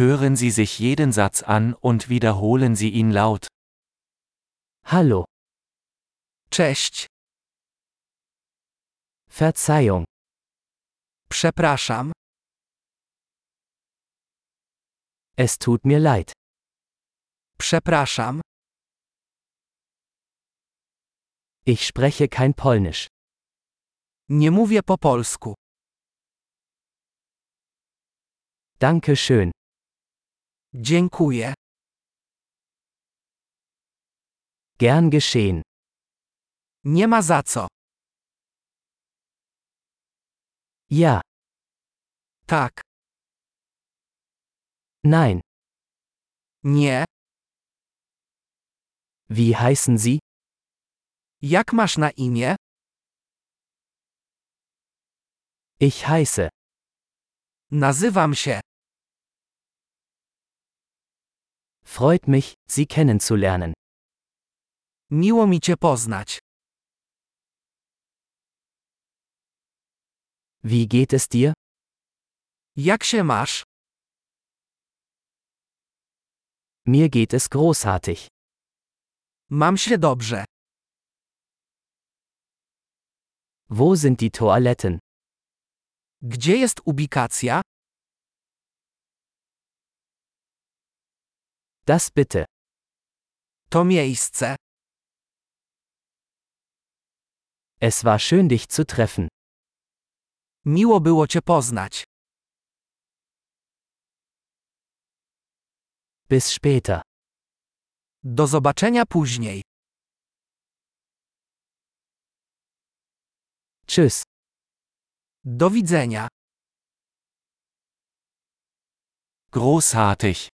Hören Sie sich jeden Satz an und wiederholen Sie ihn laut. Hallo, Cześć. Verzeihung, Przepraszam. es tut mir leid. Przepraszam. Ich spreche kein Polnisch. Nie mówię po polsku. Danke schön. Dziękuję. Gern geschehen. Nie ma za co. Ja, Tak. nein. Nie. Wie heißen Sie? Jak masz na imię? Ich heiße. Nazywam się. Freut mich, Sie kennenzulernen. Miło mi cię poznać. Wie geht es dir? Jak się masz? Mir geht es großartig. Mam się dobrze. Wo sind die Toiletten? Gdzie jest ubikacja? Das bitte. To miejsce. Es war schön dich zu treffen. Miło było cię poznać. Bis später. Do zobaczenia później. Tschüss. Do widzenia. Großartig!